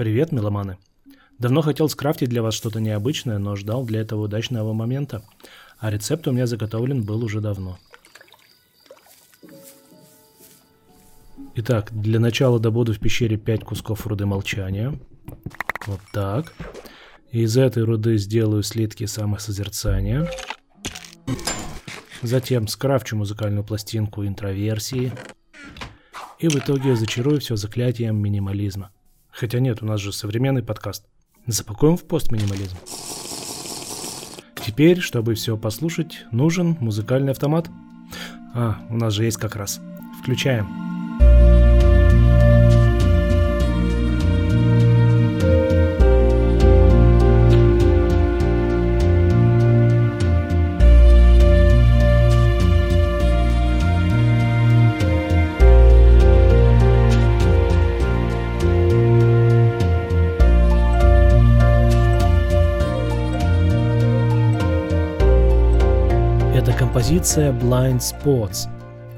Привет, меломаны. Давно хотел скрафтить для вас что-то необычное, но ждал для этого удачного момента. А рецепт у меня заготовлен был уже давно. Итак, для начала добуду в пещере 5 кусков руды молчания. Вот так. Из этой руды сделаю слитки самосозерцания. Затем скрафчу музыкальную пластинку интроверсии. И в итоге зачарую все заклятием минимализма. Хотя нет, у нас же современный подкаст. Запакуем в пост минимализм. Теперь, чтобы все послушать, нужен музыкальный автомат. А, у нас же есть как раз. Включаем. Композиция Blind Spots.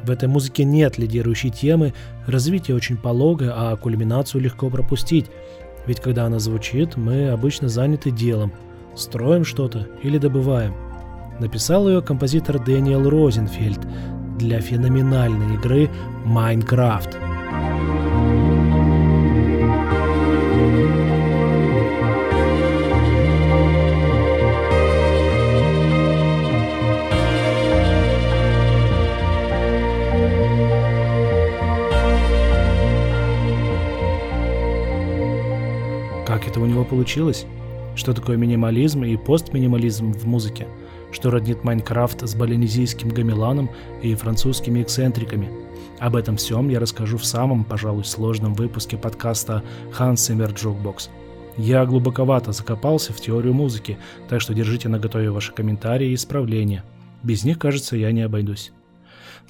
В этой музыке нет лидирующей темы, развитие очень пологое, а кульминацию легко пропустить. Ведь когда она звучит, мы обычно заняты делом. Строим что-то или добываем. Написал ее композитор Дэниел Розенфельд для феноменальной игры Minecraft. Него получилось? Что такое минимализм и постминимализм в музыке? Что роднит Майнкрафт с балинезийским гамеланом и французскими эксцентриками? Об этом всем я расскажу в самом, пожалуй, сложном выпуске подкаста Hans Zimmer Jukebox. Я глубоковато закопался в теорию музыки, так что держите на готове ваши комментарии и исправления. Без них, кажется, я не обойдусь.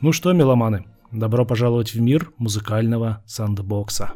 Ну что, меломаны, добро пожаловать в мир музыкального сандбокса.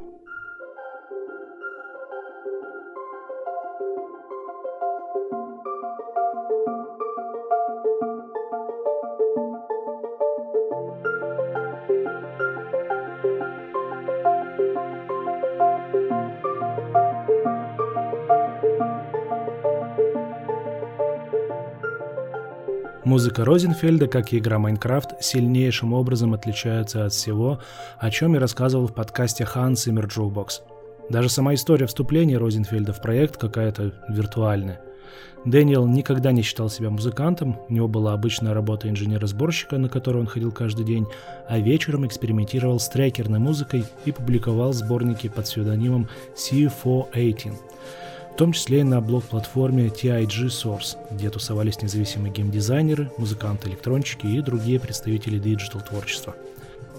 Музыка Розенфельда, как и игра Майнкрафт, сильнейшим образом отличается от всего, о чем я рассказывал в подкасте Hans Zimmer Jukebox. Даже сама история вступления Розенфельда в проект какая-то виртуальная. Дэниел никогда не считал себя музыкантом, у него была обычная работа инженера-сборщика, на которую он ходил каждый день, а вечером экспериментировал с трекерной музыкой и публиковал сборники под псевдонимом C418 в том числе и на блок-платформе TIG Source, где тусовались независимые геймдизайнеры, музыканты-электронщики и другие представители диджитал-творчества.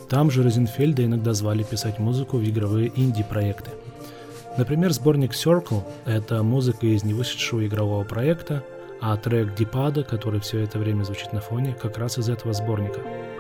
Там же Розенфельда иногда звали писать музыку в игровые инди-проекты. Например, сборник Circle — это музыка из невышедшего игрового проекта, а трек Дипада, который все это время звучит на фоне, как раз из этого сборника —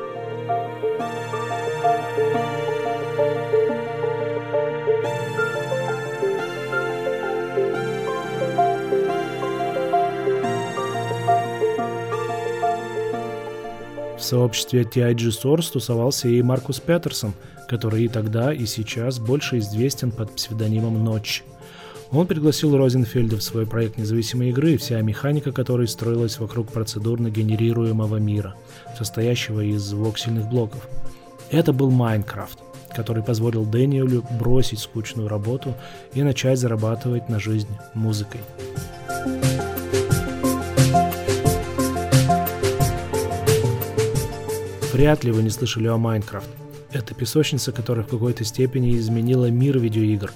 сообществе TIG Source тусовался и Маркус Петерсон, который и тогда, и сейчас больше известен под псевдонимом Ночь. Он пригласил Розенфельда в свой проект независимой игры, вся механика которой строилась вокруг процедурно генерируемого мира, состоящего из воксельных блоков. Это был Майнкрафт, который позволил Дэниелю бросить скучную работу и начать зарабатывать на жизнь музыкой. Вряд ли вы не слышали о Minecraft. Это песочница, которая в какой-то степени изменила мир видеоигр.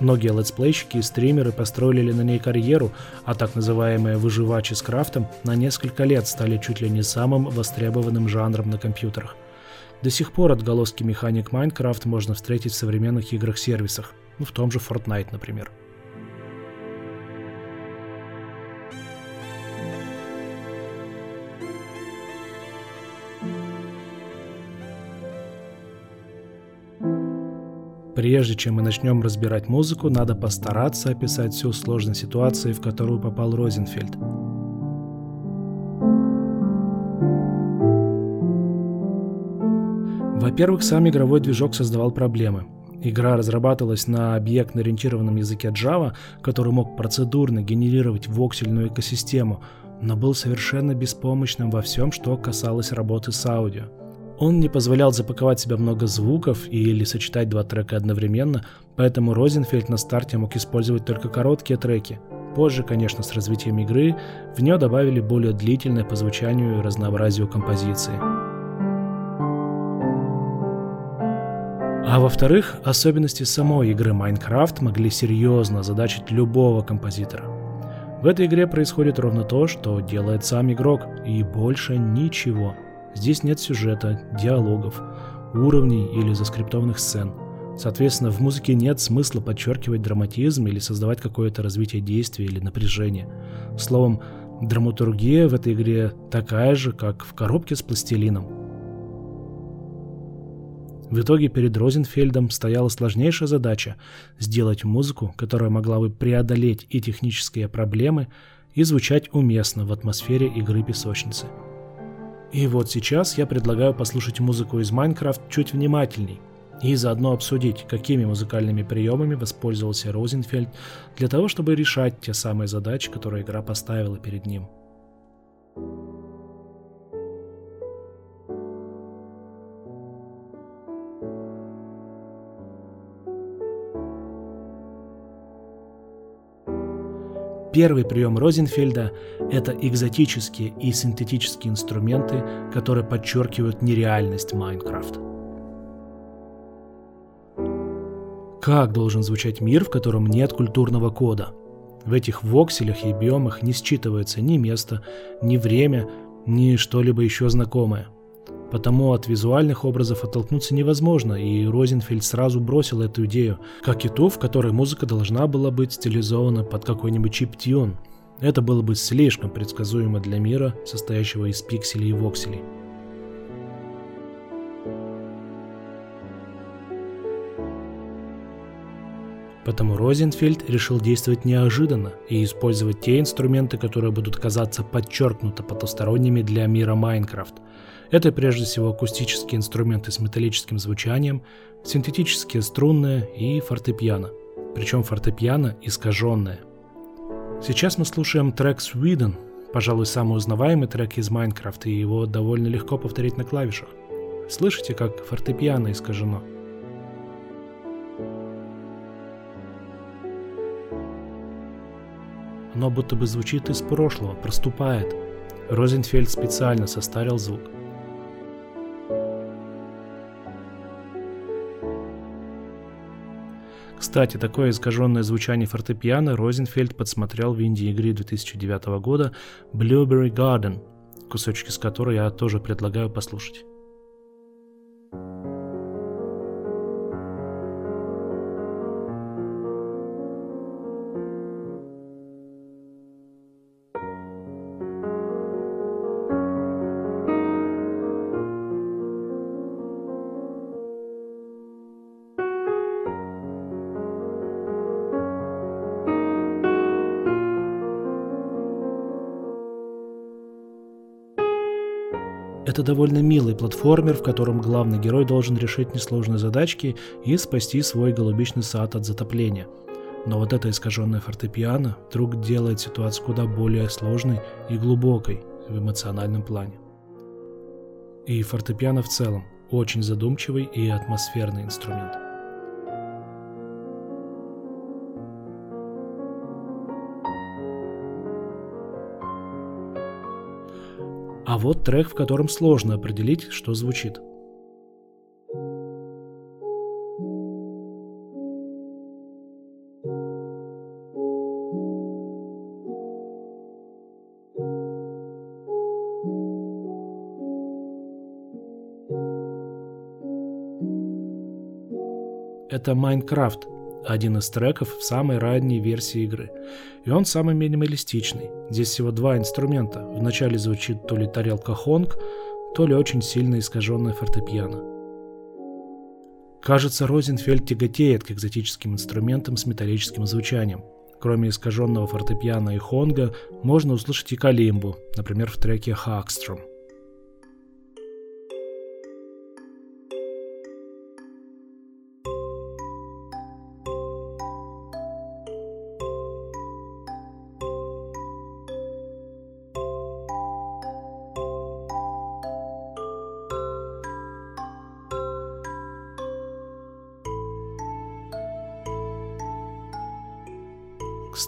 Многие летсплейщики и стримеры построили на ней карьеру, а так называемые выживачи с крафтом на несколько лет стали чуть ли не самым востребованным жанром на компьютерах. До сих пор отголоски механик Minecraft можно встретить в современных играх-сервисах, ну, в том же Fortnite, например. Прежде чем мы начнем разбирать музыку, надо постараться описать всю сложность ситуации, в которую попал Розенфельд. Во-первых, сам игровой движок создавал проблемы. Игра разрабатывалась на объектно-ориентированном языке Java, который мог процедурно генерировать воксельную экосистему, но был совершенно беспомощным во всем, что касалось работы с аудио. Он не позволял запаковать себя много звуков или сочетать два трека одновременно, поэтому Розенфельд на старте мог использовать только короткие треки. Позже, конечно, с развитием игры, в нее добавили более длительное по звучанию и разнообразию композиции. А во-вторых, особенности самой игры Minecraft могли серьезно озадачить любого композитора. В этой игре происходит ровно то, что делает сам игрок, и больше ничего. Здесь нет сюжета, диалогов, уровней или заскриптованных сцен. Соответственно, в музыке нет смысла подчеркивать драматизм или создавать какое-то развитие действия или напряжение. Словом, драматургия в этой игре такая же, как в коробке с пластилином – в итоге перед Розенфельдом стояла сложнейшая задача – сделать музыку, которая могла бы преодолеть и технические проблемы, и звучать уместно в атмосфере игры песочницы. И вот сейчас я предлагаю послушать музыку из Майнкрафт чуть внимательней и заодно обсудить, какими музыкальными приемами воспользовался Розенфельд для того, чтобы решать те самые задачи, которые игра поставила перед ним – Первый прием Розенфельда – это экзотические и синтетические инструменты, которые подчеркивают нереальность Майнкрафт. Как должен звучать мир, в котором нет культурного кода? В этих вокселях и биомах не считывается ни место, ни время, ни что-либо еще знакомое – Потому от визуальных образов оттолкнуться невозможно, и Розенфельд сразу бросил эту идею, как и ту, в которой музыка должна была быть стилизована под какой-нибудь чип-тюн. Это было бы слишком предсказуемо для мира, состоящего из пикселей и вокселей. Потому Розенфельд решил действовать неожиданно и использовать те инструменты, которые будут казаться подчеркнуто потусторонними для мира Майнкрафт – это прежде всего акустические инструменты с металлическим звучанием, синтетические струнные и фортепиано. Причем фортепиано искаженное. Сейчас мы слушаем трек Sweden, пожалуй, самый узнаваемый трек из Майнкрафта, и его довольно легко повторить на клавишах. Слышите, как фортепиано искажено? Оно будто бы звучит из прошлого, проступает. Розенфельд специально состарил звук – Кстати, такое искаженное звучание фортепиано Розенфельд подсмотрел в инди-игре 2009 года Blueberry Garden, кусочки с которой я тоже предлагаю послушать. Это довольно милый платформер, в котором главный герой должен решить несложные задачки и спасти свой голубичный сад от затопления. Но вот это искаженное фортепиано вдруг делает ситуацию куда более сложной и глубокой в эмоциональном плане. И фортепиано в целом очень задумчивый и атмосферный инструмент. А вот трек, в котором сложно определить, что звучит. Это Майнкрафт, один из треков в самой ранней версии игры. И он самый минималистичный. Здесь всего два инструмента. Вначале звучит то ли тарелка хонг, то ли очень сильно искаженная фортепиано. Кажется, Розенфельд тяготеет к экзотическим инструментам с металлическим звучанием. Кроме искаженного фортепиано и хонга, можно услышать и калимбу, например, в треке «Хакстром».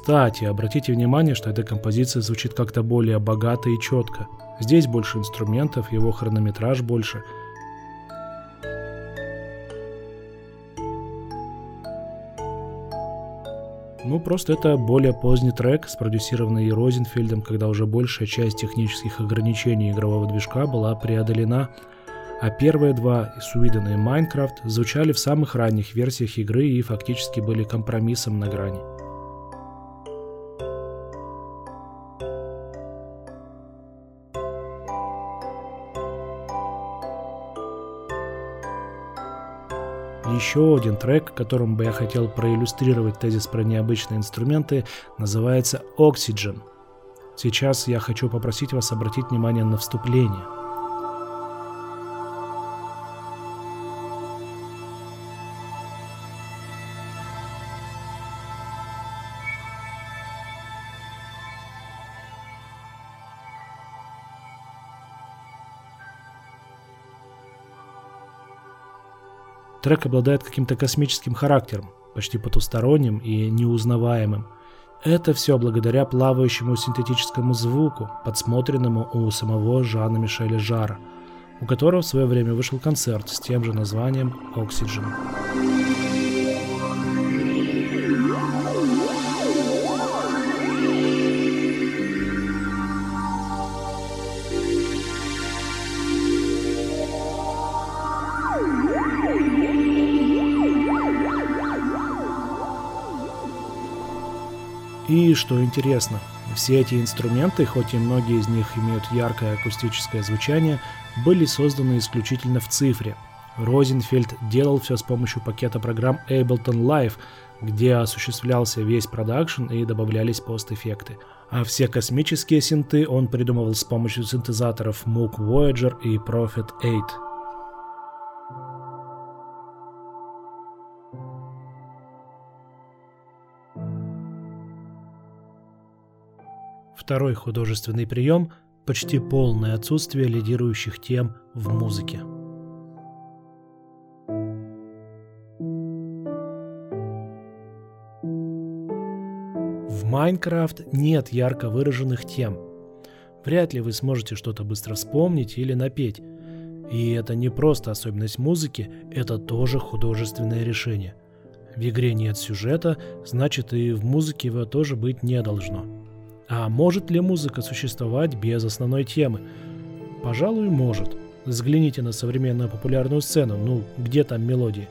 Кстати, обратите внимание, что эта композиция звучит как-то более богато и четко. Здесь больше инструментов, его хронометраж больше. Ну, просто это более поздний трек, спродюсированный Розенфельдом, когда уже большая часть технических ограничений игрового движка была преодолена, а первые два, Sweden и Minecraft, звучали в самых ранних версиях игры и фактически были компромиссом на грани. Еще один трек, которым бы я хотел проиллюстрировать тезис про необычные инструменты, называется Oxygen. Сейчас я хочу попросить вас обратить внимание на вступление – Трек обладает каким-то космическим характером, почти потусторонним и неузнаваемым. Это все благодаря плавающему синтетическому звуку, подсмотренному у самого Жана Мишеля Жара, у которого в свое время вышел концерт с тем же названием «Oxygen». И что интересно, все эти инструменты, хоть и многие из них имеют яркое акустическое звучание, были созданы исключительно в цифре. Розенфельд делал все с помощью пакета программ Ableton Live, где осуществлялся весь продакшн и добавлялись постэффекты. А все космические синты он придумывал с помощью синтезаторов Moog Voyager и Prophet 8. Второй художественный прием – почти полное отсутствие лидирующих тем в музыке. В Майнкрафт нет ярко выраженных тем. Вряд ли вы сможете что-то быстро вспомнить или напеть. И это не просто особенность музыки, это тоже художественное решение. В игре нет сюжета, значит и в музыке его тоже быть не должно. А может ли музыка существовать без основной темы? Пожалуй, может. Взгляните на современную популярную сцену, ну, где там мелодии?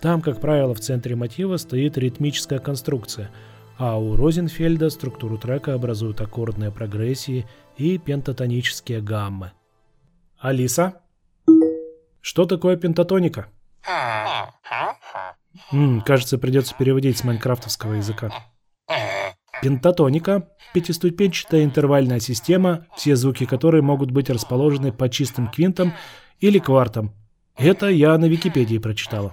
Там, как правило, в центре мотива стоит ритмическая конструкция, а у Розенфельда структуру трека образуют аккордные прогрессии и пентатонические гаммы. Алиса? Что такое пентатоника? М, кажется, придется переводить с майнкрафтовского языка. Пентатоника – пятиступенчатая интервальная система, все звуки которой могут быть расположены по чистым квинтам или квартам. Это я на Википедии прочитала.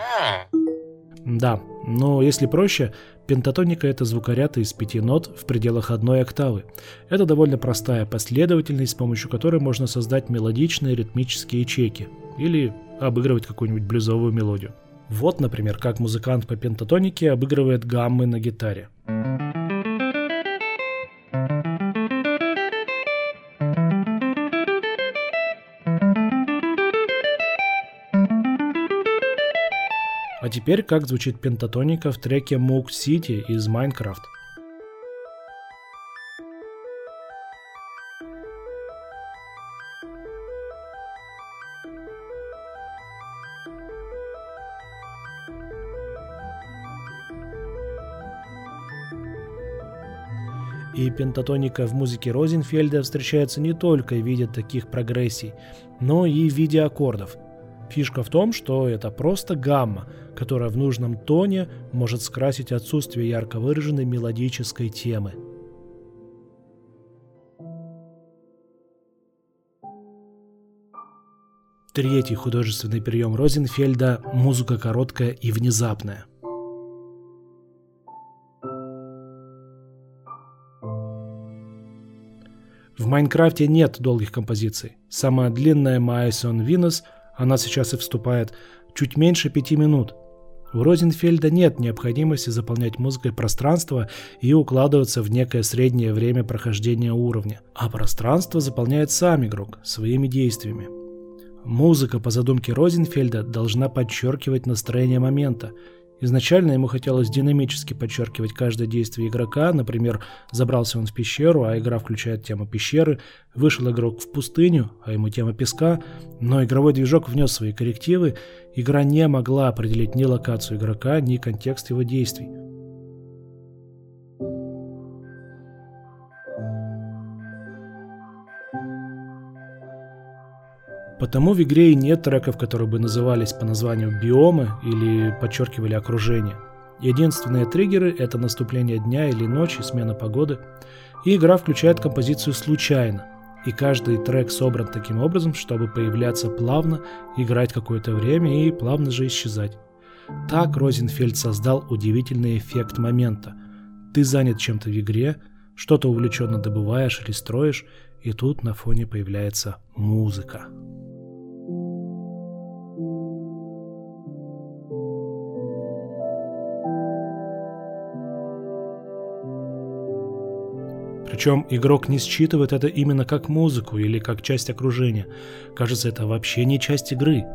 Да, но если проще, пентатоника – это звукоряд из пяти нот в пределах одной октавы. Это довольно простая последовательность, с помощью которой можно создать мелодичные ритмические ячейки или обыгрывать какую-нибудь блюзовую мелодию. Вот, например, как музыкант по пентатонике обыгрывает гаммы на гитаре. А теперь как звучит пентатоника в треке Moog City из Minecraft. И пентатоника в музыке Розенфельда встречается не только в виде таких прогрессий, но и в виде аккордов – Фишка в том, что это просто гамма, которая в нужном тоне может скрасить отсутствие ярко выраженной мелодической темы. Третий художественный прием Розенфельда – музыка короткая и внезапная. В Майнкрафте нет долгих композиций. Самая длинная Майсон Винус – она сейчас и вступает чуть меньше пяти минут. У Розенфельда нет необходимости заполнять музыкой пространство и укладываться в некое среднее время прохождения уровня, а пространство заполняет сам игрок своими действиями. Музыка по задумке Розенфельда должна подчеркивать настроение момента, Изначально ему хотелось динамически подчеркивать каждое действие игрока, например, забрался он в пещеру, а игра включает тему пещеры, вышел игрок в пустыню, а ему тема песка, но игровой движок внес свои коррективы, игра не могла определить ни локацию игрока, ни контекст его действий. Потому в игре и нет треков, которые бы назывались по названию биомы или подчеркивали окружение. Единственные триггеры – это наступление дня или ночи, смена погоды. И игра включает композицию случайно. И каждый трек собран таким образом, чтобы появляться плавно, играть какое-то время и плавно же исчезать. Так Розенфельд создал удивительный эффект момента. Ты занят чем-то в игре, что-то увлеченно добываешь или строишь, и тут на фоне появляется музыка. Причем игрок не считывает это именно как музыку или как часть окружения. Кажется, это вообще не часть игры.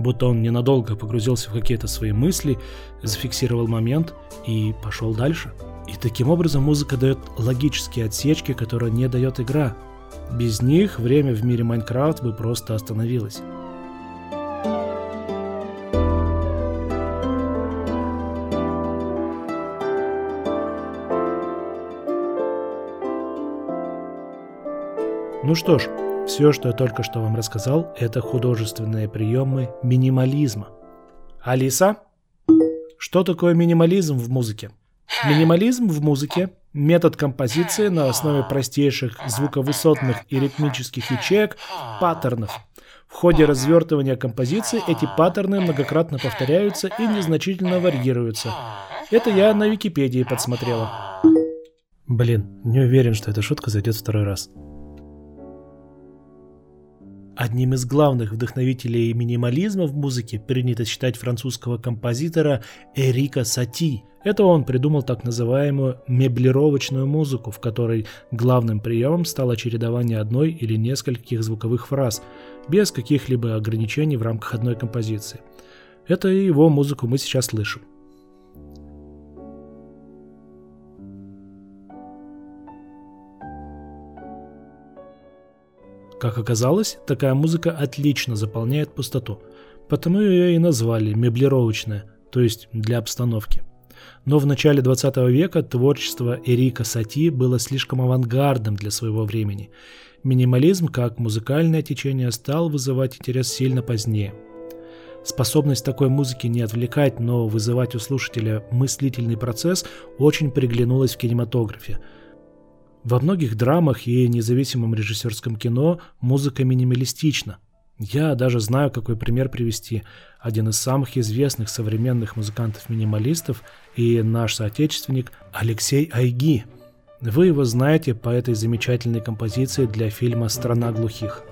Будто он ненадолго погрузился в какие-то свои мысли, зафиксировал момент и пошел дальше. И таким образом музыка дает логические отсечки, которые не дает игра. Без них время в мире Майнкрафт бы просто остановилось. Ну что ж, все, что я только что вам рассказал, это художественные приемы минимализма. Алиса, что такое минимализм в музыке? Минимализм в музыке – метод композиции на основе простейших звуковысотных и ритмических ячеек паттернов. В ходе развертывания композиции эти паттерны многократно повторяются и незначительно варьируются. Это я на Википедии подсмотрела. Блин, не уверен, что эта шутка зайдет второй раз. Одним из главных вдохновителей минимализма в музыке принято считать французского композитора Эрика Сати. Это он придумал так называемую меблировочную музыку, в которой главным приемом стало чередование одной или нескольких звуковых фраз, без каких-либо ограничений в рамках одной композиции. Это его музыку мы сейчас слышим. Как оказалось, такая музыка отлично заполняет пустоту, потому ее и назвали меблировочная, то есть для обстановки. Но в начале 20 века творчество Эрика Сати было слишком авангардным для своего времени. Минимализм как музыкальное течение стал вызывать интерес сильно позднее. Способность такой музыки не отвлекать, но вызывать у слушателя мыслительный процесс очень приглянулась в кинематографе – во многих драмах и независимом режиссерском кино музыка минималистична. Я даже знаю, какой пример привести. Один из самых известных современных музыкантов-минималистов и наш соотечественник Алексей Айги. Вы его знаете по этой замечательной композиции для фильма «Страна глухих».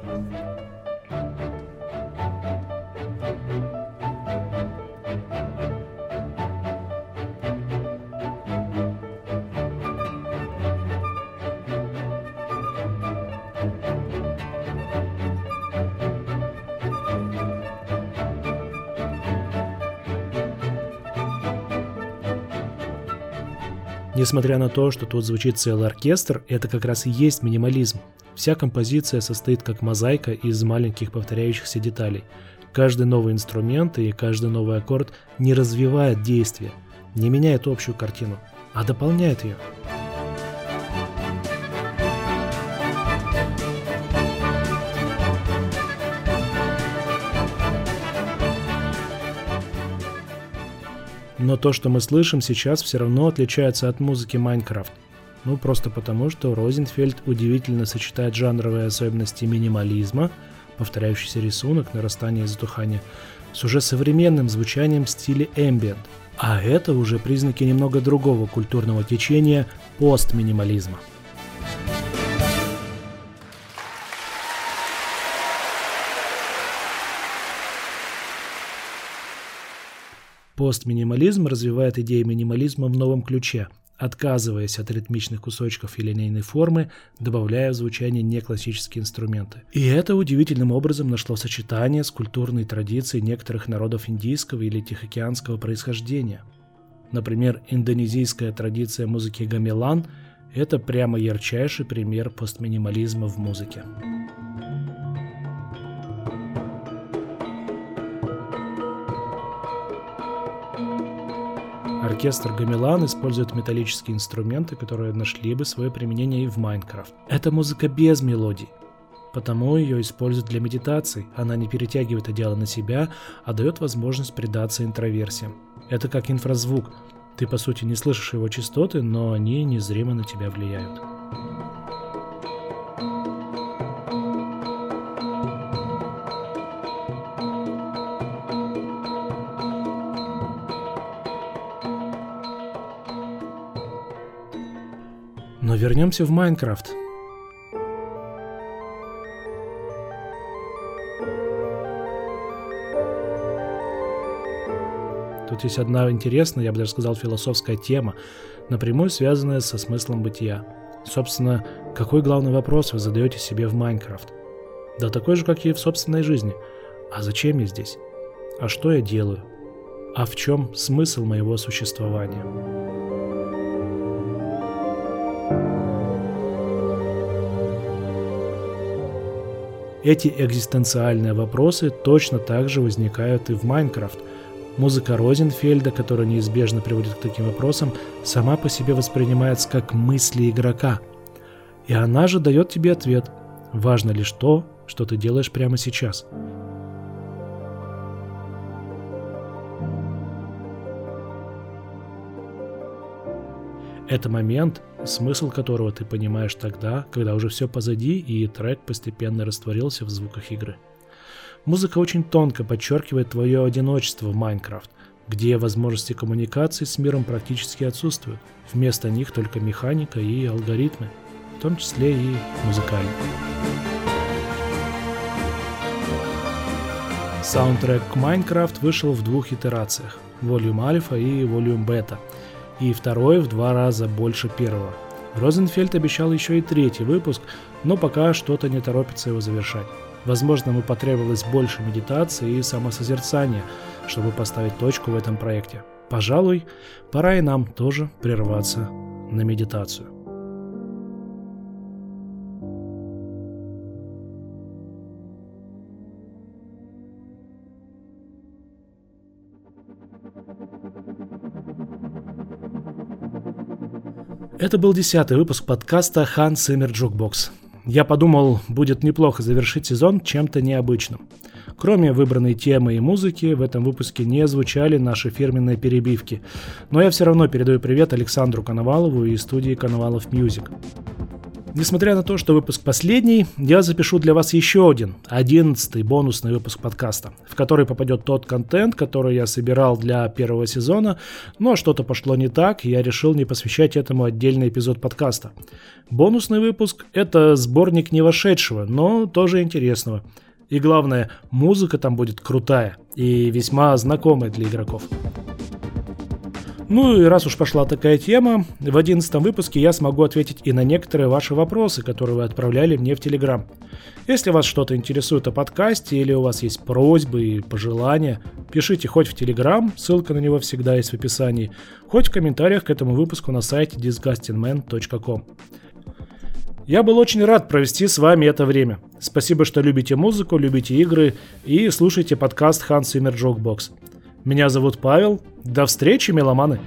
Несмотря на то, что тут звучит целый оркестр, это как раз и есть минимализм. Вся композиция состоит как мозаика из маленьких повторяющихся деталей. Каждый новый инструмент и каждый новый аккорд не развивает действие, не меняет общую картину, а дополняет ее. Но то, что мы слышим сейчас, все равно отличается от музыки Майнкрафт. Ну, просто потому, что Розенфельд удивительно сочетает жанровые особенности минимализма, повторяющийся рисунок, нарастание и затухание, с уже современным звучанием в стиле ambient. А это уже признаки немного другого культурного течения – постминимализма. Постминимализм развивает идеи минимализма в новом ключе, отказываясь от ритмичных кусочков и линейной формы, добавляя в звучание неклассические инструменты. И это удивительным образом нашло сочетание с культурной традицией некоторых народов индийского или тихоокеанского происхождения. Например, индонезийская традиция музыки гамелан – это прямо ярчайший пример постминимализма в музыке. Оркестр Гамелан использует металлические инструменты, которые нашли бы свое применение и в Майнкрафт. Это музыка без мелодий, потому ее используют для медитации. Она не перетягивает одеяло на себя, а дает возможность предаться интроверсиям. Это как инфразвук. Ты, по сути, не слышишь его частоты, но они незримо на тебя влияют. Вернемся в Майнкрафт. Тут есть одна интересная, я бы даже сказал, философская тема, напрямую связанная со смыслом бытия. Собственно, какой главный вопрос вы задаете себе в Майнкрафт? Да такой же, как и в собственной жизни. А зачем я здесь? А что я делаю? А в чем смысл моего существования? Эти экзистенциальные вопросы точно так же возникают и в Майнкрафт. Музыка Розенфельда, которая неизбежно приводит к таким вопросам, сама по себе воспринимается как мысли игрока. И она же дает тебе ответ. Важно лишь то, что ты делаешь прямо сейчас. Это момент, смысл которого ты понимаешь тогда, когда уже все позади и трек постепенно растворился в звуках игры. Музыка очень тонко подчеркивает твое одиночество в Майнкрафт, где возможности коммуникации с миром практически отсутствуют. Вместо них только механика и алгоритмы, в том числе и музыкальные. Саундтрек к Minecraft вышел в двух итерациях – Volume Alpha и Volume Beta – и второй в два раза больше первого. Розенфельд обещал еще и третий выпуск, но пока что-то не торопится его завершать. Возможно, ему потребовалось больше медитации и самосозерцания, чтобы поставить точку в этом проекте. Пожалуй, пора и нам тоже прерваться на медитацию. Это был десятый выпуск подкаста «Hans Zimmer Jukebox». Я подумал, будет неплохо завершить сезон чем-то необычным. Кроме выбранной темы и музыки, в этом выпуске не звучали наши фирменные перебивки. Но я все равно передаю привет Александру Коновалову и студии Коновалов Music. Несмотря на то, что выпуск последний, я запишу для вас еще один, одиннадцатый бонусный выпуск подкаста, в который попадет тот контент, который я собирал для первого сезона, но что-то пошло не так, и я решил не посвящать этому отдельный эпизод подкаста. Бонусный выпуск — это сборник не вошедшего, но тоже интересного. И главное, музыка там будет крутая и весьма знакомая для игроков. Ну и раз уж пошла такая тема, в одиннадцатом выпуске я смогу ответить и на некоторые ваши вопросы, которые вы отправляли мне в Телеграм. Если вас что-то интересует о подкасте или у вас есть просьбы и пожелания, пишите хоть в Телеграм, ссылка на него всегда есть в описании, хоть в комментариях к этому выпуску на сайте disgustingman.com. Я был очень рад провести с вами это время. Спасибо, что любите музыку, любите игры и слушаете подкаст Hans Zimmer Jokebox. Меня зовут Павел. До встречи, меломаны!